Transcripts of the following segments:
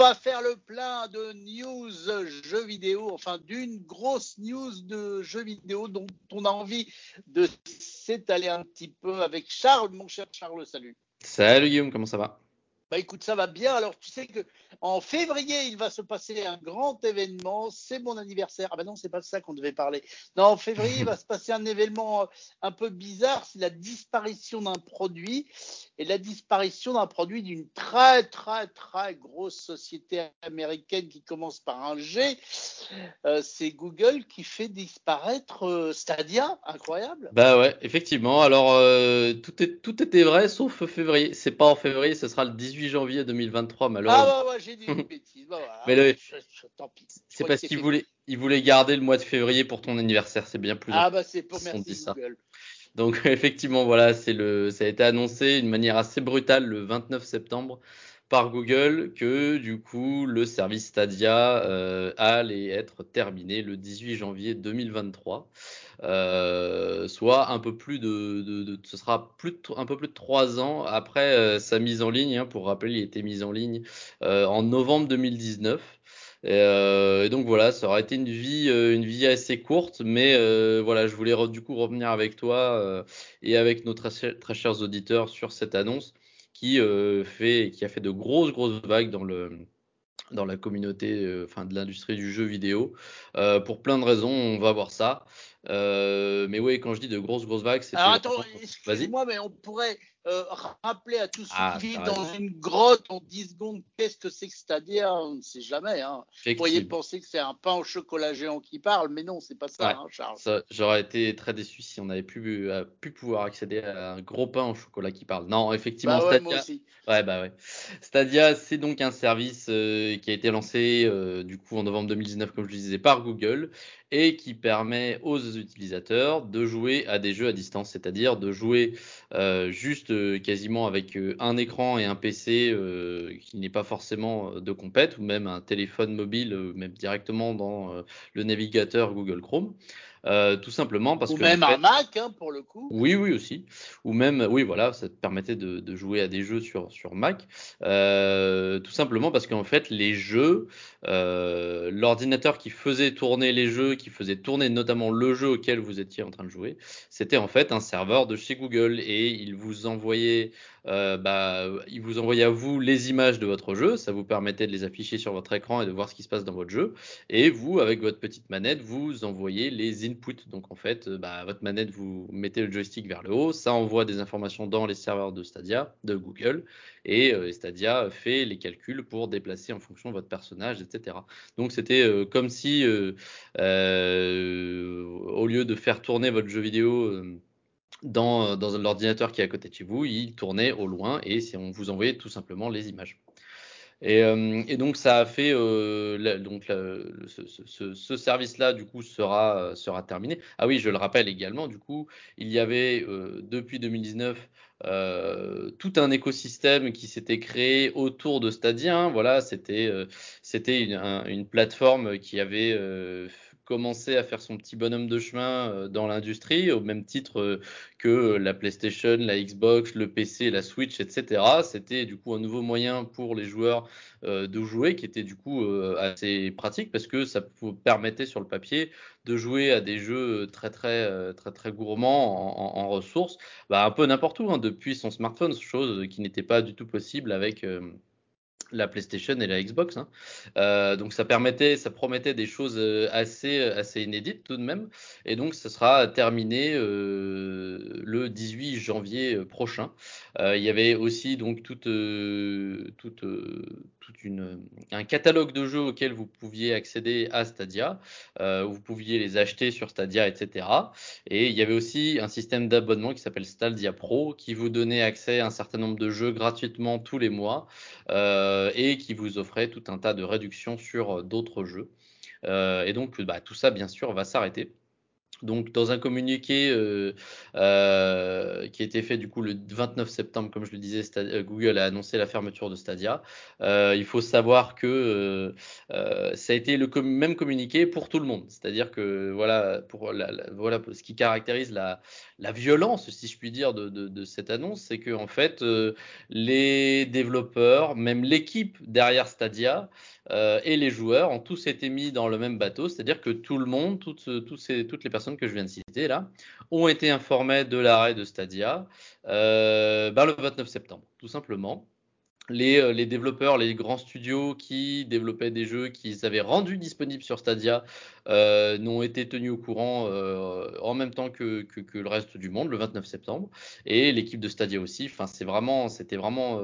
va faire le plein de news jeux vidéo, enfin d'une grosse news de jeux vidéo dont on a envie de s'étaler un petit peu avec Charles. Mon cher Charles, salut. Salut Guillaume, comment ça va? Bah écoute, ça va bien. Alors tu sais que en février, il va se passer un grand événement. C'est mon anniversaire. Ah ben non, c'est pas de ça qu'on devait parler. Non, en février, il va se passer un événement euh, un peu bizarre. C'est la disparition d'un produit et la disparition d'un produit d'une très très très grosse société américaine qui commence par un G. Euh, c'est Google qui fait disparaître euh, Stadia. Incroyable. Bah ouais, effectivement. Alors tout, est, tout était vrai sauf février. C'est pas en février, ce sera le 18 janvier 2023, malheureusement. Ah ouais, j'ai dit une bêtise. Bah, Mais le... C'est parce qu'il voulait, il voulait garder le mois de février pour ton anniversaire. C'est bien plus. Ah bah c'est pour merci Google. Donc effectivement, voilà, c'est le, ça a été annoncé d'une manière assez brutale le 29 septembre par Google que du coup le service Stadia euh, allait être terminé le 18 janvier 2023, euh, soit un peu plus de, ce sera un peu plus de trois ans après euh, sa mise en ligne. Hein, pour rappeler, il était mis en ligne euh, en novembre 2019. Et, donc voilà, ça aurait été une vie, assez courte, mais voilà, je voulais du coup revenir avec toi et avec nos très, chers auditeurs sur cette annonce qui fait, qui a fait de grosses grosses vagues dans le dans la communauté, enfin de l'industrie du jeu vidéo, pour plein de raisons. On va voir ça. Mais oui, quand je dis de grosses grosses vagues, c'est. Alors attends, excuse-moi, mais on pourrait euh, rappeler à tous ceux ah, qui vivent dans une grotte en 10 secondes qu'est-ce que c'est que Stadia, on ne sait jamais. Hein. Vous pourriez penser que c'est un pain au chocolat géant qui parle, mais non, c'est pas ça, hein, Charles. J'aurais été très déçu si on avait pu, euh, pu pouvoir accéder à un gros pain au chocolat qui parle. Non, effectivement, bah ouais, Stadia. Ouais, bah ouais. Stadia, c'est donc un service euh, qui a été lancé euh, du coup en novembre 2019, comme je disais, par Google et qui permet aux utilisateurs de jouer à des jeux à distance, c'est-à-dire de jouer euh, juste quasiment avec un écran et un PC qui n'est pas forcément de compète, ou même un téléphone mobile, même directement dans le navigateur Google Chrome. Euh, tout simplement parce ou que. Ou même un Mac, hein, pour le coup. Oui, oui, aussi. Ou même, oui, voilà, ça te permettait de, de jouer à des jeux sur, sur Mac. Euh, tout simplement parce qu'en fait, les jeux, euh, l'ordinateur qui faisait tourner les jeux, qui faisait tourner notamment le jeu auquel vous étiez en train de jouer, c'était en fait un serveur de chez Google et il vous envoyait bah, il vous envoyait à vous les images de votre jeu, ça vous permettait de les afficher sur votre écran et de voir ce qui se passe dans votre jeu. Et vous, avec votre petite manette, vous envoyez les Donc en fait, euh, bah, votre manette, vous mettez le joystick vers le haut, ça envoie des informations dans les serveurs de Stadia, de Google, et euh, Stadia fait les calculs pour déplacer en fonction de votre personnage, etc. Donc c'était euh, comme si, au lieu de faire tourner votre jeu vidéo dans, dans l'ordinateur qui est à côté de chez vous, il tournait au loin et on vous envoyait tout simplement les images. Et, euh, et, donc ça a fait euh, donc ce, ce, ce service-là du coup sera sera terminé. Ah oui, je le rappelle également. Du coup, il y avait euh, depuis 2019 euh, tout un écosystème qui s'était créé autour de Stadia. Hein. Voilà, c'était euh, c'était une, un, une, plateforme qui avait commencé à faire son petit bonhomme de chemin euh, dans l'industrie, au même titre euh, que la PlayStation, la Xbox, le PC, la Switch, etc. C'était du coup un nouveau moyen pour les joueurs euh, de jouer, qui était du coup assez pratique parce que ça permettait sur le papier de jouer à des jeux très très très très gourmands en ressources, bah, un peu n'importe où, hein, depuis son smartphone, chose qui n'était pas du tout possible avec la PlayStation et la Xbox. Hein. Euh, donc ça permettait, ça promettait des choses euh, assez, assez inédites tout de même. Et donc ça sera terminé euh, le 18 janvier euh, prochain. Euh, il y avait aussi donc toute, euh, toute, un catalogue de jeux auxquels vous pouviez accéder à Stadia. vous pouviez les acheter sur Stadia, etc. Et il y avait aussi un système d'abonnement qui s'appelle Stadia Pro qui vous donnait accès à un certain nombre de jeux gratuitement tous les mois. Euh, euh, et qui vous offrait tout un tas de réductions sur euh, d'autres jeux. Euh, et donc, bah, tout ça, bien sûr, va s'arrêter. Donc, dans un communiqué euh, euh, qui a été fait du coup le 29 septembre, comme je le disais, euh, Google a annoncé la fermeture de Stadia. il faut savoir que ça a été le même communiqué pour tout le monde. C'est-à-dire que voilà, pour voilà, ce qui caractérise la, violence, si je puis dire, de, cette annonce, c'est que en fait, les développeurs, même l'équipe derrière Stadia, euh, et les joueurs ont tous été mis dans le même bateau, c'est-à-dire que tout le monde, toutes, les personnes que je viens de citer là, ont été informées de l'arrêt de Stadia euh, ben, le 29 septembre, tout simplement. Euh, les, développeurs, les grands studios qui développaient des jeux qu'ils avaient rendus disponibles sur Stadia euh, n'ont été tenus au courant euh, en même temps que, le reste du monde le 29 septembre et l'équipe de Stadia aussi. Enfin, c'est vraiment, c'était vraiment,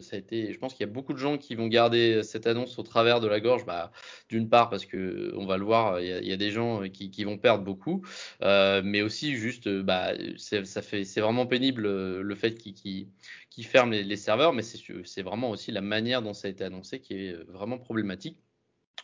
ça a été. Je pense qu'il y a beaucoup de gens qui vont garder cette annonce au travers de la gorge. Bah, d'une part parce que on va le voir, il y a, des gens qui, vont perdre beaucoup, mais aussi juste, bah, ça fait, c'est vraiment pénible le fait qu'ils qui ferme les, serveurs, mais c'est vraiment aussi la manière dont ça a été annoncé qui est euh, vraiment problématique.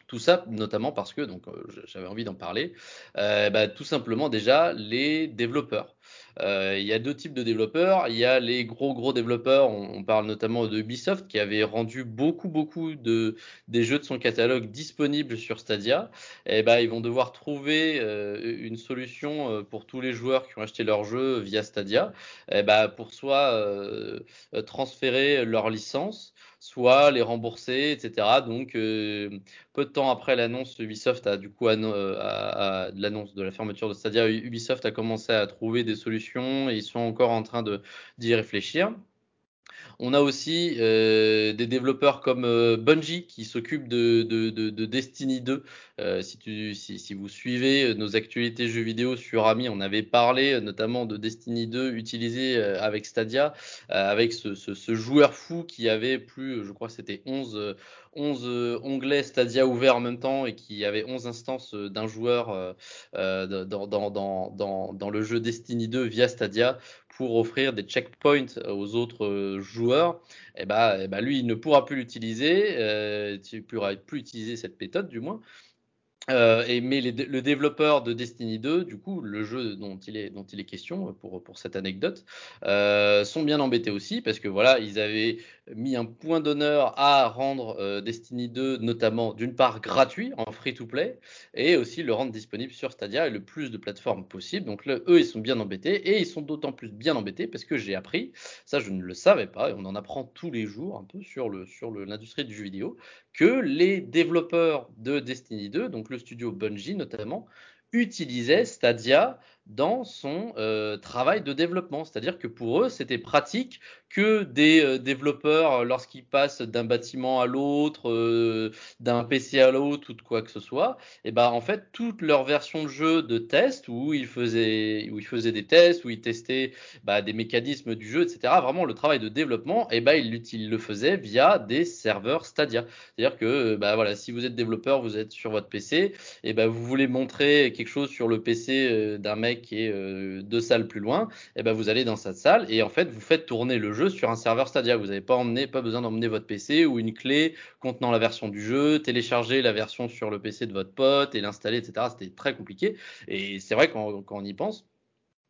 Tout ça, notamment parce que, donc euh, j'avais envie d'en parler, euh, bah, tout simplement déjà les développeurs. Euh, il y a deux types de développeurs. Il y a les gros gros développeurs. On, parle notamment de Ubisoft qui avait rendu beaucoup beaucoup de des jeux de son catalogue disponibles sur Stadia. Et eh ben ils vont devoir trouver euh, une solution euh, pour tous les joueurs qui ont acheté leur jeu via Stadia. Et eh ben pour soit transférer leur licence soit les rembourser, etc. Donc, euh, peu de temps après l'annonce, Ubisoft a du coup l'annonce de la fermeture de Stadia, Ubisoft a commencé à trouver des solutions et ils sont encore en train d'y réfléchir. On a aussi euh, des développeurs comme euh, Bungie qui s'occupent de, Destiny 2. Euh, si, vous suivez nos actualités jeux vidéo sur Ami, on avait parlé notamment de Destiny 2 utilisé avec Stadia, avec ce, joueur fou qui avait plus, je crois que c'était 11, 11 onglets Stadia ouverts en même temps et qui avait 11 instances d'un joueur dans, le jeu Destiny 2 via Stadia pour offrir des checkpoints aux autres joueurs, et eh ben, eh ben, lui, il ne pourra plus l'utiliser, euh, tu ne pourras plus utiliser cette méthode du moins. Euh, et, mais le développeur de Destiny 2, du coup, le jeu dont il est, dont il est question pour, pour cette anecdote, euh, sont bien embêtés aussi parce que voilà, ils avaient mis un point d'honneur à rendre euh, Destiny 2 notamment d'une part gratuit en free-to-play et aussi le rendre disponible sur Stadia et le plus de plateformes possible. Donc eux, ils sont bien embêtés et ils sont d'autant plus bien embêtés parce que j'ai appris, ça je ne le savais pas et on en apprend tous les jours un peu sur le sur l'industrie du jeu vidéo, que les développeurs de Destiny 2, donc le studio Bungie notamment, utilisaient Stadia dans son euh, travail de développement. C'est-à-dire que pour eux, c'était pratique que des euh, développeurs, lorsqu'ils passent d'un bâtiment à l'autre, euh, d'un PC à l'autre ou de quoi que ce soit, et eh ben en fait, toute leur version de jeu de test où ils faisaient, où ils faisaient des tests, où ils testaient bah, des mécanismes du jeu, etc. Vraiment, le travail de développement, et eh ben ils, le faisaient via des serveurs Stadia. C'est-à-dire que bah, voilà, si vous êtes développeur, vous êtes sur votre PC, et eh ben vous voulez montrer quelque chose sur le PC d'un mec qui est euh, deux salles plus loin, et eh ben vous allez dans cette salle et en fait vous faites tourner le jeu sur un serveur Stadia. Vous n'avez pas pas besoin d'emmener votre PC ou une clé contenant la version du jeu, télécharger la version sur le PC de votre pote et l'installer, etc. C'était très compliqué. Et c'est vrai quand, quand on y pense,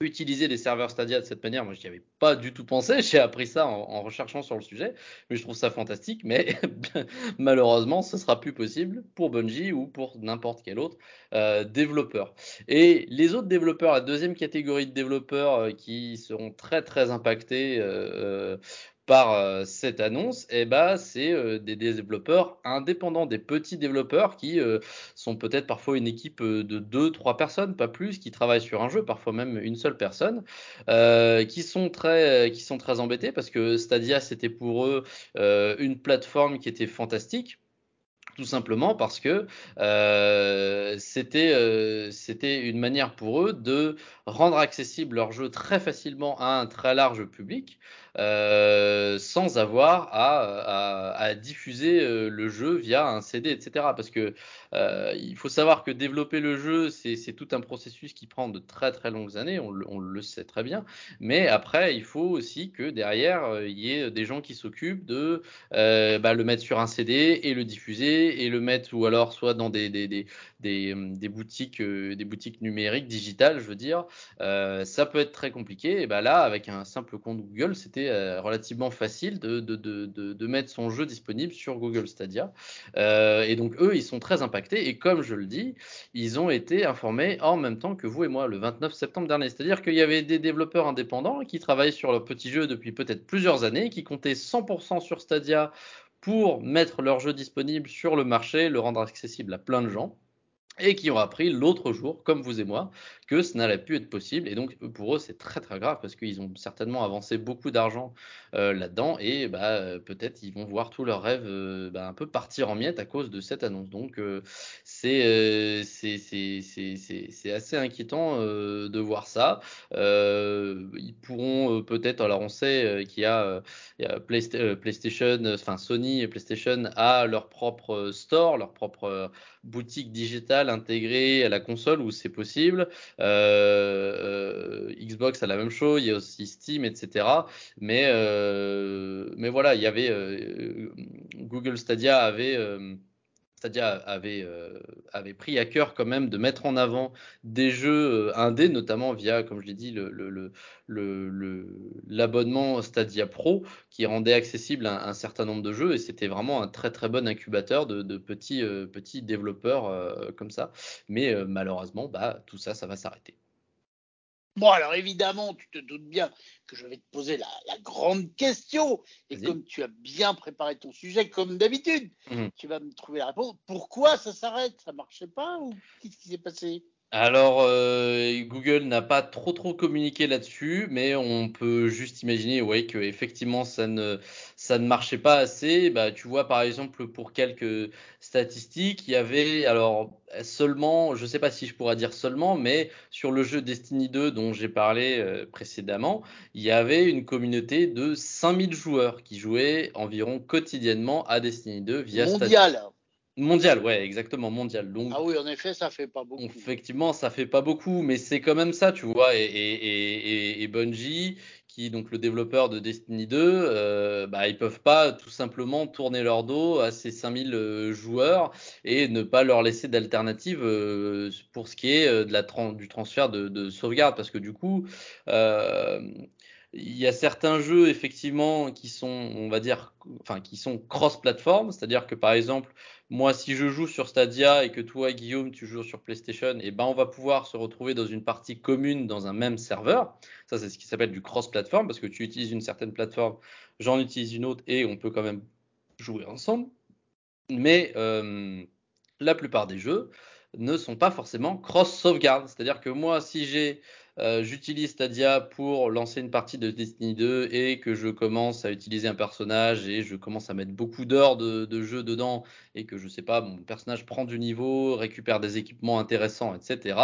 utiliser des serveurs Stadia de cette manière, moi je n'y avais pas du tout pensé, j'ai appris ça en, recherchant sur le sujet, mais je trouve ça fantastique, mais malheureusement ce sera plus possible pour Bungie ou pour n'importe quel autre euh, développeur. Et les autres développeurs, la deuxième catégorie de développeurs euh, qui seront très très impactés euh, par euh, cette annonce, eh ben, c'est euh, des développeurs indépendants, des petits développeurs qui euh, sont peut-être parfois une équipe de deux, trois personnes, pas plus, qui travaillent sur un jeu, parfois même une seule personne, qui sont très, qui sont très embêtés parce que Stadia c'était pour eux une plateforme qui était fantastique tout simplement parce que euh, c'était euh, c'était une manière pour eux de rendre accessible leur jeu très facilement à un très large public euh, sans avoir à, diffuser le jeu via un CD, etc. Parce que il faut savoir que développer le jeu, c'est tout un processus qui prend de très très longues années, on, on, le sait très bien. Mais après, il faut aussi que derrière, il y ait des gens qui s'occupent de bah, le mettre sur un CD et le diffuser et le mettre, ou alors soit dans des, des, des, des, des boutiques, boutiques numériques, digitales, je veux dire, ça peut être très compliqué. Et ben là, avec un simple compte Google, c'était relativement facile de, de, mettre son jeu disponible sur Google Stadia. et donc eux, ils sont très impactés. Et comme je le dis, ils ont été informés en même temps que vous et moi le 29 septembre dernier. C'est-à-dire qu'il y avait des développeurs indépendants qui travaillaient sur leur petit jeu depuis peut-être plusieurs années, qui comptaient 100% sur Stadia pour mettre leur jeu disponible sur le marché, le rendre accessible à plein de gens et qui ont appris l'autre jour, comme vous et moi, que ce n'allait plus être possible. Et donc, pour eux, c'est très très grave parce qu'ils ont certainement avancé beaucoup d'argent euh, là-dedans et bah, peut-être ils vont voir tous leurs rêves euh, bah, un peu partir en miettes à cause de cette annonce. Donc, euh, c'est c'est assez inquiétant de voir ça. ils pourront peut-être, alors on sait qu'il y a, y a PlayStation, enfin Sony et PlayStation a leur propre store, leur propre boutique digitale intégrée à la console où c'est possible. Xbox a la même chose, il y a aussi Steam, etc. Mais, mais voilà, il y avait Google Stadia avait Stadia avait, avait pris à cœur quand même de mettre en avant des jeux indés, notamment via, comme je l'ai dit, l'abonnement Stadia Pro qui rendait accessible un, certain nombre de jeux et c'était vraiment un très très bon incubateur de, petits, petits développeurs comme ça. Mais malheureusement, bah, tout ça, ça va s'arrêter. Bon, alors évidemment, tu te doutes bien que je vais te poser la, grande question. Et comme tu as bien préparé ton sujet, comme d'habitude, mmh. tu vas me trouver la réponse. Pourquoi ça s'arrête? Ça marchait pas? Ou qu'est-ce qui s'est passé? Alors, euh, Google n'a pas trop trop communiqué là-dessus, mais on peut juste imaginer, ouais, que effectivement ça ne ça ne marchait pas assez. Bah, tu vois, par exemple, pour quelques statistiques, il y avait alors seulement, je ne sais pas si je pourrais dire seulement, mais sur le jeu Destiny 2 dont j'ai parlé euh, précédemment, il y avait une communauté de 5000 joueurs qui jouaient environ quotidiennement à Destiny 2 via Mondial. Mondial, ouais, exactement, mondial. Donc, ah oui, en effet, ça fait pas beaucoup. Effectivement, ça fait pas beaucoup, mais c'est quand même ça, tu vois. Et, et, et, Bungie, qui donc le développeur de Destiny 2, euh, bah, ils peuvent pas tout simplement tourner leur dos à ces 5000 euh, joueurs et ne pas leur laisser d'alternative euh, pour ce qui est de la du transfert de, de, sauvegarde, parce que du coup, il y a certains jeux effectivement qui sont, on va dire, enfin qui sont cross-platform, c'est-à-dire que par exemple, moi si je joue sur Stadia et que toi Guillaume tu joues sur PlayStation, et eh ben on va pouvoir se retrouver dans une partie commune dans un même serveur. Ça c'est ce qui s'appelle du cross-platform parce que tu utilises une certaine plateforme, j'en utilise une autre et on peut quand même jouer ensemble. Mais euh, la plupart des jeux ne sont pas forcément cross-sauvegarde, c'est-à-dire que moi si j'ai euh, j'utilise Stadia pour lancer une partie de Destiny 2 et que je commence à utiliser un personnage et je commence à mettre beaucoup d'heures de, jeu dedans et que je sais pas, mon personnage prend du niveau, récupère des équipements intéressants, etc.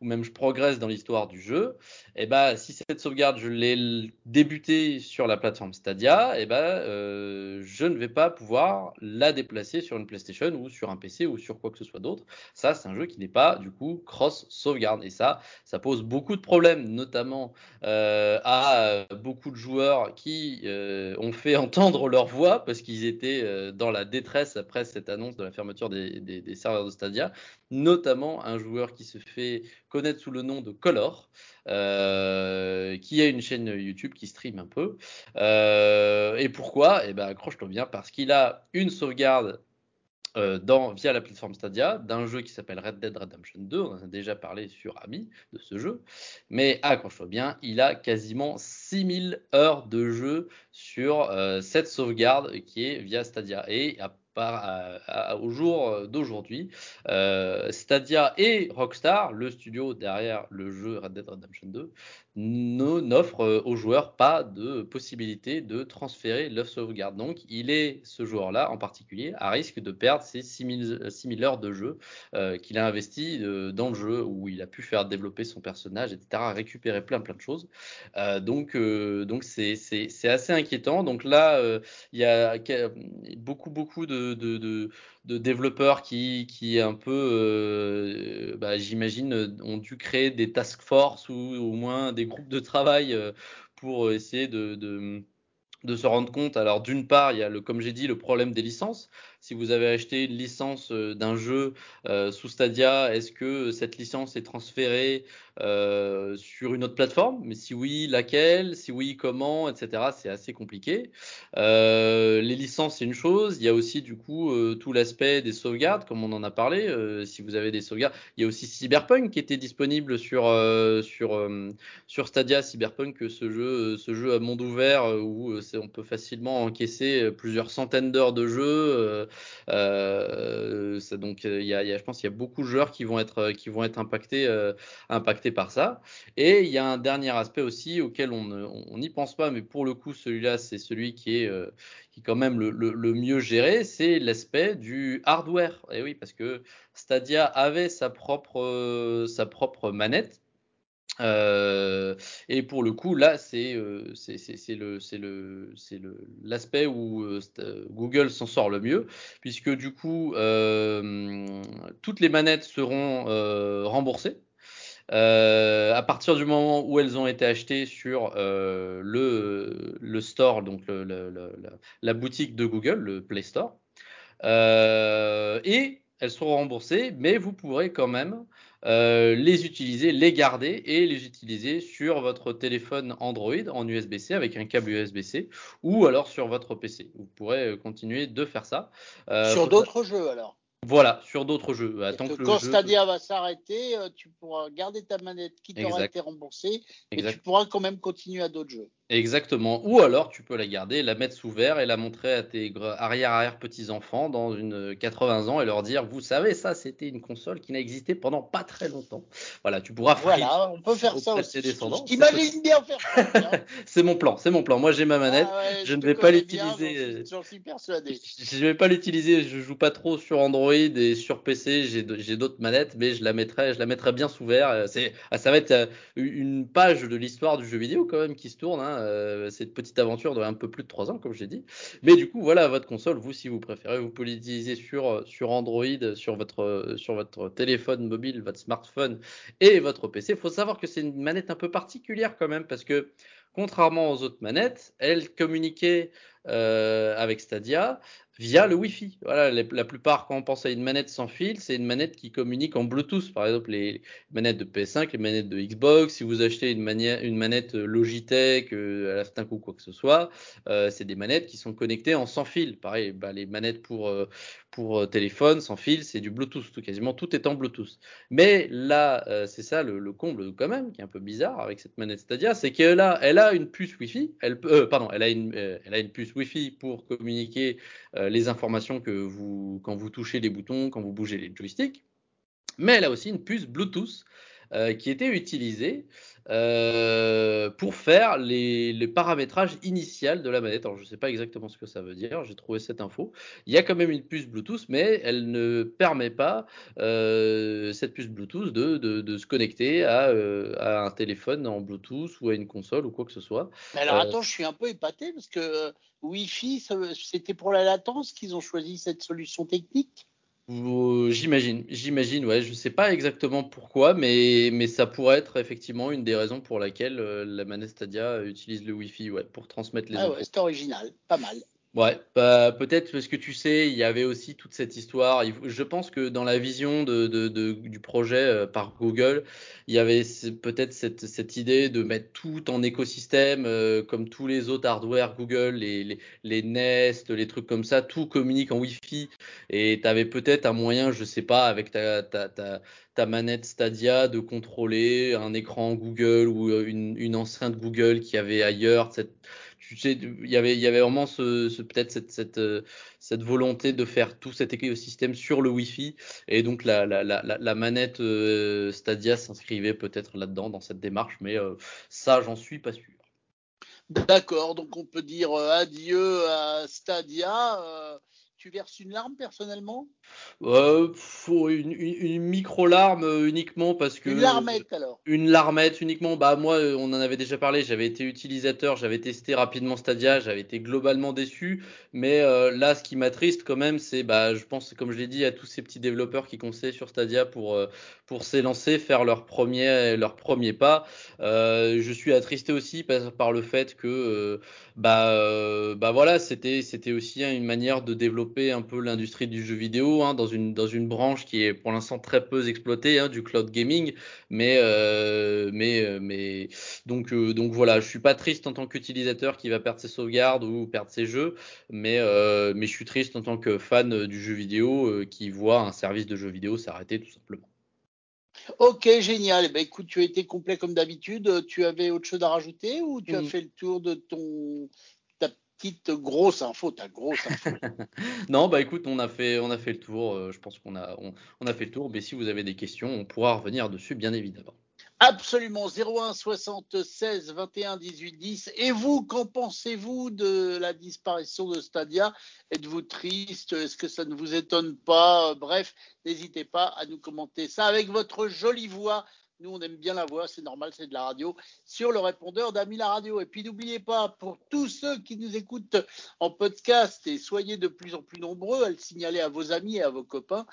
Ou même je progresse dans l'histoire du jeu. Et eh ben si cette sauvegarde je l'ai débutée sur la plateforme Stadia, et eh ben euh, je ne vais pas pouvoir la déplacer sur une PlayStation ou sur un PC ou sur quoi que ce soit d'autre. Ça c'est un jeu qui n'est pas du coup cross sauvegarde et ça ça pose beaucoup de problème, notamment euh, à euh, beaucoup de joueurs qui euh, ont fait entendre leur voix parce qu'ils étaient dans la détresse après cette annonce de la fermeture des, serveurs de Stadia, notamment un joueur qui se fait connaître sous le nom de Color, qui a une chaîne YouTube qui stream un peu. et pourquoi? Eh ben, accroche-toi bien parce qu'il a une sauvegarde euh, dans, via la plateforme Stadia d'un jeu qui s'appelle Red Dead Redemption 2. On a déjà parlé sur Ami de ce jeu. Mais accroche-toi bien, il a quasiment 6000 heures de jeu sur euh, cette sauvegarde qui est via Stadia. Et à au jour euh, d'aujourd'hui, euh, Stadia et Rockstar, le studio derrière le jeu Red Dead Redemption 2, n'offrent euh, aux joueurs pas de possibilité de transférer leur sauvegarde. Donc, il est ce joueur-là en particulier à risque de perdre ses 6000, 6000 heures de jeu qu'il a investi dans le jeu où il a pu faire développer son personnage, etc., récupérer plein plein de choses. donc, donc c'est, c'est assez inquiétant. Donc là, il y a beaucoup beaucoup de de, développeurs qui, un peu, euh, bah, j'imagine, ont dû créer des task force ou au moins des groupes de travail euh, pour essayer de, de se rendre compte. Alors d'une part, il y a le, comme j'ai dit, le problème des licences. Si vous avez acheté une licence d'un jeu sous Stadia, est-ce que cette licence est transférée sur une autre plateforme? Mais si oui, laquelle? Si oui, comment? Etc. C'est assez compliqué. les licences, c'est une chose. Il y a aussi du coup tout l'aspect des sauvegardes, comme on en a parlé. si vous avez des sauvegardes, il y a aussi Cyberpunk qui était disponible sur sur sur Stadia. Cyberpunk, ce jeu, ce jeu à monde ouvert où on peut facilement encaisser plusieurs centaines d'heures de jeu. Euh, donc il y, a, je pense qu'il y a beaucoup de joueurs qui vont être qui vont être impactés impactés par ça. Et il y a un dernier aspect aussi auquel on n'y pense pas, mais pour le coup celui-là c'est celui qui est qui quand même le, le mieux géré, c'est l'aspect du hardware. Et oui, parce que Stadia avait sa propre sa propre manette euh, et pour le coup, là, c'est euh, l'aspect où euh, Google s'en sort le mieux, puisque du coup, toutes les manettes seront remboursées. à partir du moment où elles ont été achetées sur le, store, donc la, boutique de Google, le Play Store, et elles seront remboursées, mais vous pourrez quand même euh, les utiliser, les garder et les utiliser sur votre téléphone Android en USB-C avec un câble USB-C ou alors sur votre PC. Vous pourrez euh, continuer de faire ça. Euh, sur d'autres jeux alors voilà, sur d'autres jeux. Que, quand Stadia va s'arrêter, tu pourras garder ta manette qui t'aura été remboursée, et tu pourras quand même continuer à d'autres jeux. Exactement. Ou alors tu peux la garder, la mettre sous verre et la montrer à tes arrière-arrière petits-enfants dans une 80 ans et leur dire vous savez ça c'était une console qui n'a existé pendant pas très longtemps. Voilà, tu pourras Voilà, on peut faire ça aussi. Imagine bien faire ça. c'est mon plan, c'est mon plan. Moi j'ai ma manette, ah je, ne vais pas l'utiliser. J'en suis persuadé. Je, ne vais pas l'utiliser, je joue pas trop sur Android et sur PC, j'ai d'autres manettes mais je la mettrai je la mettrai bien sous verre, c'est ah, ça va être euh, une page de l'histoire du jeu vidéo quand même qui se tourne hein. Euh, cette petite aventure de un peu plus de 3 ans, comme j'ai dit. Mais du coup, voilà votre console. Vous, si vous préférez, vous pouvez l'utiliser sur, sur Android, sur votre, sur votre téléphone mobile, votre smartphone et votre PC. Il faut savoir que c'est une manette un peu particulière quand même, parce que contrairement aux autres manettes, elle communiquait euh, avec Stadia via le Wi-Fi. Voilà, la plupart, quand on pense à une manette sans fil, c'est une manette qui communique en Bluetooth. Par exemple, les manettes de PS5, les manettes de Xbox. Si vous achetez une, manette Logitech, euh, à la FNAC ou quoi que ce soit, euh, c'est des manettes qui sont connectées en sans fil. Pareil, bah, les manettes pour, euh, euh, téléphone sans fil, c'est du Bluetooth. Tout, quasiment tout est en Bluetooth. Mais là, euh, c'est ça le, comble quand même, qui est un peu bizarre avec cette manette Stadia, c'est qu'elle a, elle a une puce Wi-Fi. Elle, euh, pardon, elle a une, elle a une puce Wi-Fi pour communiquer les informations que vous, quand vous touchez les boutons, quand vous bougez les joysticks. Mais elle a aussi une puce Bluetooth qui était utilisée euh, pour faire les, les, paramétrages initial de la manette. Alors je ne sais pas exactement ce que ça veut dire, j'ai trouvé cette info. Il y a quand même une puce Bluetooth, mais elle ne permet pas euh, cette puce Bluetooth de, de, de se connecter à, euh, à, un téléphone en Bluetooth ou à une console ou quoi que ce soit. Mais alors attends, je suis un peu épaté parce que Wi-Fi, c'était pour la latence qu'ils ont choisi cette solution technique? J'imagine, j'imagine, ouais, je sais pas exactement pourquoi, mais, mais ça pourrait être effectivement une des raisons pour laquelle euh, la manette Stadia utilise le Wi-Fi, ouais, pour transmettre les ah ouais, c'est original, pas mal. Ouais, bah, peut-être parce que tu sais, il y avait aussi toute cette histoire. Je pense que dans la vision de, de, de du projet euh, par Google, il y avait peut-être cette, cette, idée de mettre tout en écosystème, euh, comme tous les autres hardware Google, les, les, les, Nest, les trucs comme ça, tout communique en Wi-Fi. Et tu avais peut-être un moyen, je sais pas, avec ta, ta, ta, ta manette Stadia de contrôler un écran Google ou euh, une, une enceinte Google qui avait ailleurs. Cette, il y avait, vraiment peut-être euh, cette, volonté de faire tout cet écosystème sur le Wi-Fi. Et donc, la manette euh, Stadia s'inscrivait peut-être là-dedans, dans cette démarche, mais euh, ça, j'en suis pas sûr. D'accord, donc on peut dire adieu à Stadia. Tu verses une larme personnellement? Euh, faut une, une, micro-larme euh, uniquement parce que. Une larmette alors? Une larmette uniquement. Bah, moi, euh, on en avait déjà parlé. J'avais été utilisateur, j'avais testé rapidement Stadia, j'avais été globalement déçu. Mais là, ce qui m'attriste quand même, c'est, bah, je pense, comme je l'ai dit, à tous ces petits développeurs qui conseillent sur Stadia pour, pour s'élancer, faire leur premier, leur premier pas. je suis attristé aussi par, par le fait que, bah, bah voilà, c'était, c'était aussi une manière de développer un peu l'industrie du jeu vidéo hein, dans une dans une branche qui est pour l'instant très peu exploitée hein, du cloud gaming, mais euh, mais euh, mais donc euh, donc voilà, je suis pas triste en tant qu'utilisateur qui va perdre ses sauvegardes ou perdre ses jeux, mais mais je suis triste en tant que fan du jeu vidéo qui voit un service de jeu vidéo s'arrêter tout simplement. Ok, génial. Eh ben, écoute, tu as été complet comme d'habitude. Tu avais autre chose à rajouter ou tu as mm. fait le tour de ton petite grosse info, ta grosse info. non, bah écoute, on a fait, on a fait le tour. Euh, je pense qu'on a, on, a fait le tour. Mais si vous avez des questions, on pourra revenir dessus, bien évidemment. Absolument, 01 76 21 18 10. Et vous, qu'en pensez-vous de la disparition de Stadia? Êtes-vous triste? Est-ce que ça ne vous étonne pas? Bref, n'hésitez pas à nous commenter ça avec votre jolie voix nous, on aime bien la voix, c'est normal, c'est de la radio, sur le répondeur d'Ami la radio. Et puis, n'oubliez pas, pour tous ceux qui nous écoutent en podcast, et soyez de plus en plus nombreux à le signaler à vos amis et à vos copains,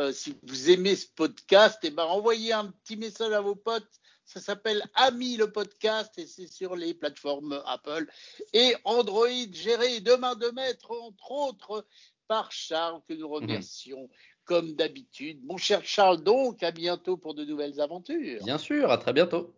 euh, si vous aimez ce podcast, et eh ben, envoyez un petit message à vos potes. Ça s'appelle Ami le podcast et c'est sur les plateformes Apple et Android, géré de main de maître, entre autres, par Charles, que nous mhm. remercions comme d'habitude. Mon cher Charles, donc, à bientôt pour de nouvelles aventures. Bien sûr, à très bientôt.